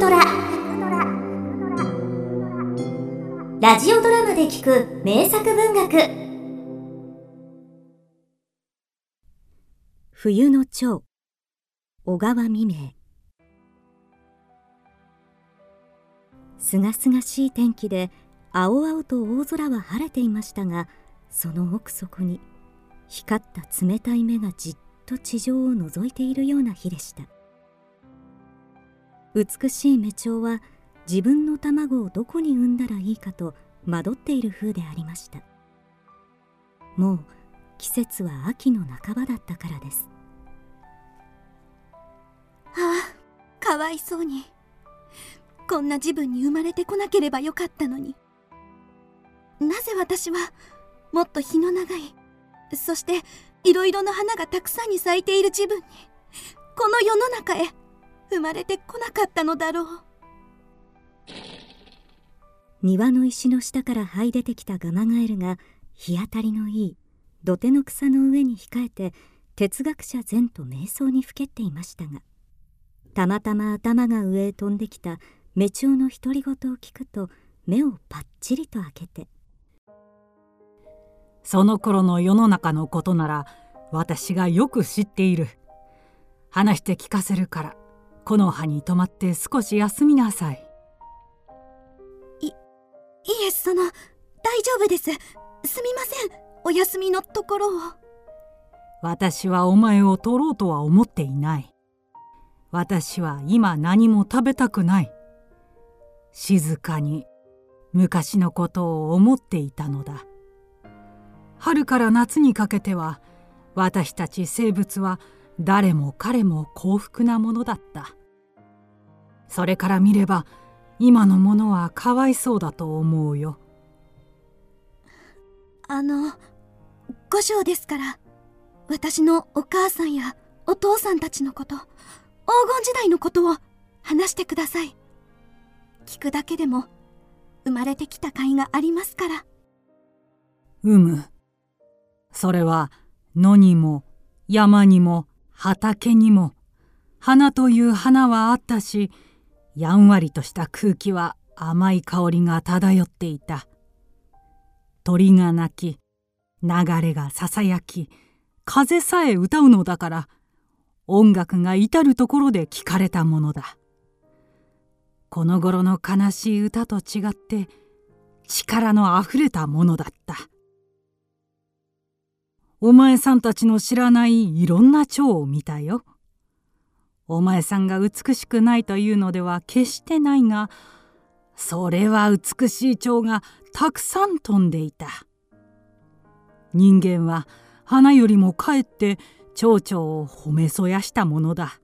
ドラ」ラジオドラマで聞く名作文学。冬の蝶。小川未明。すがすがしい天気で青々と大空は晴れていましたがその奥底に光った冷たい目がじっと地上を覗いているような日でした。美しい目鳥は自分の卵をどこに産んだらいいかと惑っている風でありました。もう季節は秋の半ばだったからです。ああかわいそうに。こんな自分に生まれてこなければよかったのに。なぜ私はもっと日の長いそしていろいろな花がたくさんに咲いている自分にこの世の中へ生まれてこなかったのだろう。庭の石の下から這い出てきたガマガエルが日当たりのいい土手の草の上に控えて哲学者前と瞑想にふけっていましたがたまたま頭が上へ飛んできた目鳥の独り言を聞くと目をパッチリと開けてその頃の世の中のことなら私がよく知っている。話して聞かせるから。この葉に泊まって少し休みなさい。いいえその大丈夫です。すみません。お休みのところを。私はお前を取ろうとは思っていない。私は今何も食べたくない。静かに昔のことを思っていたのだ。春から夏にかけては私たち生物は誰も彼も幸福なものだった。それから見れば今のものはかわいそうだと思うよ。あの五条ですから私のお母さんやお父さんたちのこと黄金時代のことを話してください。聞くだけでも生まれてきた甲斐がありますから。うむ。それは野にも山にも畑にも花という花はあったしやんわりとした空気は甘い香りが漂っていた。鳥が鳴き流れがささやき風さえ歌うのだから音楽が至る所で聞かれたものだ。この頃の悲しい歌と違って力のあふれたものだった。お前さんたちの知らないいろんな蝶を見たよ。お前さんが美しくないというのでは決してないがそれは美しい蝶がたくさん飛んでいた。人間は花よりもかえって蝶々を褒めそやしたものだ。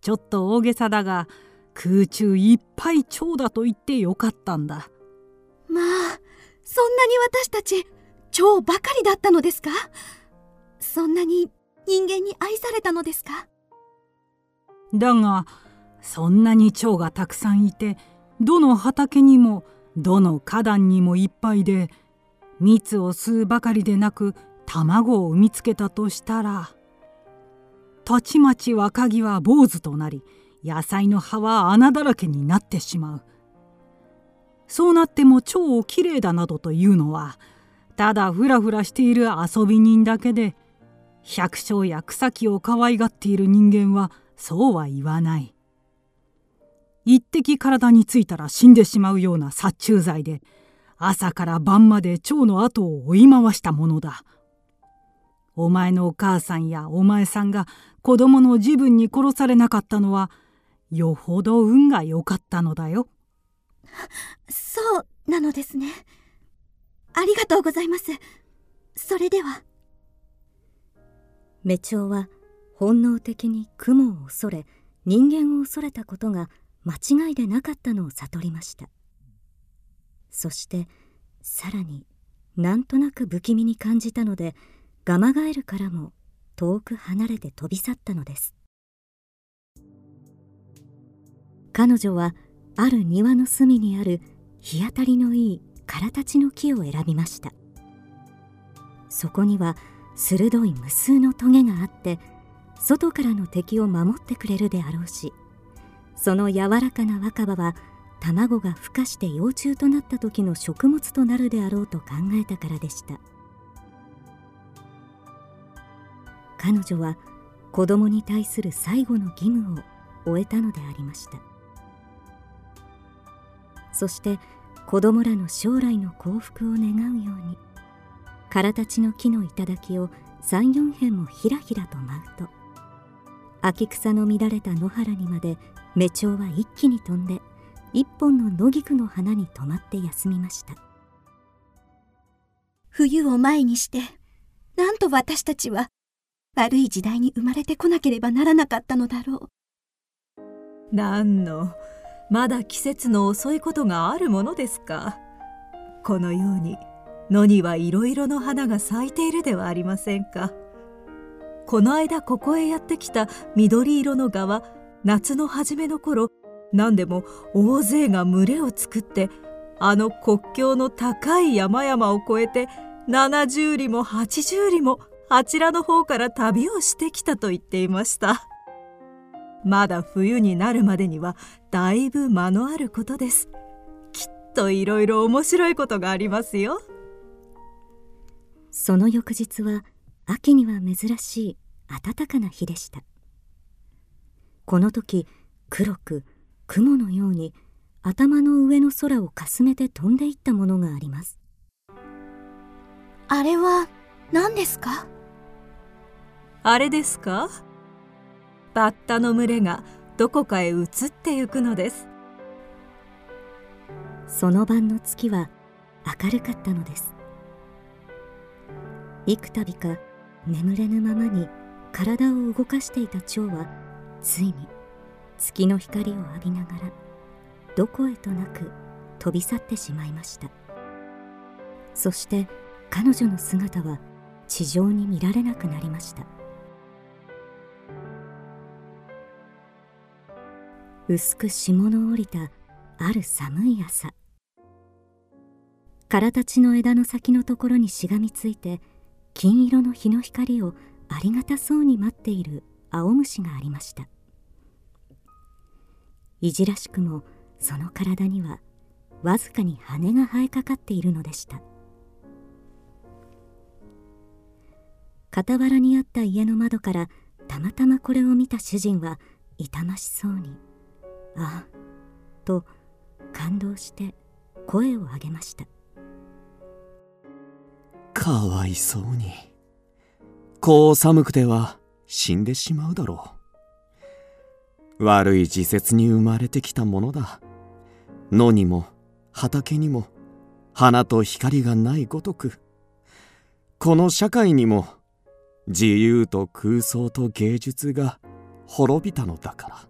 ちょっと大げさだが空中いっぱい蝶だと言ってよかったんだ。まあそんなに私たち蝶ばかりだったのですか？そんなに人間に愛されたのですか？だがそんなに蝶がたくさんいてどの畑にもどの花壇にもいっぱいで蜜を吸うばかりでなく卵を産みつけたとしたらたちまち若木は坊主となり野菜の葉は穴だらけになってしまう。そうなっても蝶をきれいだなどというのはただふらふらしている遊び人だけで百姓や草木を可愛がっている人間はそうは言わない。一滴体についたら死んでしまうような殺虫剤で朝から晩まで蝶の後を追い回したものだ。お前のお母さんやお前さんが子供の自分に殺されなかったのはよほど運が良かったのだよ。そうなのですね。ありがとうございます。それでは。目鳥は本能的に雲を恐れ人間を恐れたことが間違いでなかったのを悟りました。そしてさらになんとなく不気味に感じたのでガマガエルからも遠く離れて飛び去ったのです。彼女はある庭の隅にある日当たりのいい空立ちの木を選びました。そこには鋭い無数のトゲがあって外からの敵を守ってくれるであろうしその柔らかな若葉は卵が孵化して幼虫となった時の食物となるであろうと考えたからでした。彼女は子供に対する最後の義務を終えたのでありました。そして子供らの将来の幸福を願うように空たちの木の頂を三四辺もひらひらと舞うと秋草の乱れた野原にまで目蝶は一気に飛んで一本の野菊の花に止まって休みました。冬を前にしてなんと私たちは悪い時代に生まれてこなければならなかったのだろう。なんのまだ季節の遅いことがあるものですか？このように野にはいろいろの花が咲いているではありませんか？この間ここへやってきた緑色の蛾は夏の初めの頃何でも大勢が群れを作ってあの国境の高い山々を越えて70里も80里もあちらの方から旅をしてきたと言っていました。まだ冬になるまでにはだいぶ間のあることです。きっといろいろ面白いことがありますよ。その翌日は秋には珍しい暖かな日でした。この時黒く雲のように頭の上の空をかすめて飛んでいったものがあります。あれは何ですか？あれですか？バッタの群れがどこかへ移ってゆくのです。その晩の月は明るかったのです。幾度か眠れぬままに体を動かしていた蝶はついに月の光を浴びながらどこへとなく飛び去ってしまいました。そして彼女の姿は地上に見られなくなりました。薄く霜の降りたある寒い朝。空たちの枝の先のところにしがみついて金色の日の光をありがたそうに待っている青虫がありました。いじらしくもその体にはわずかに羽が生えかかっているのでした。傍らにあった家の窓からたまたまこれを見た主人は痛ましそうに「ああ」と感動して声を上げました。かわいそうに。こう寒くては死んでしまうだろう。悪い時節に生まれてきたものだ。野にも畑にも花と光がないごとく。この社会にも自由と空想と芸術が滅びたのだから。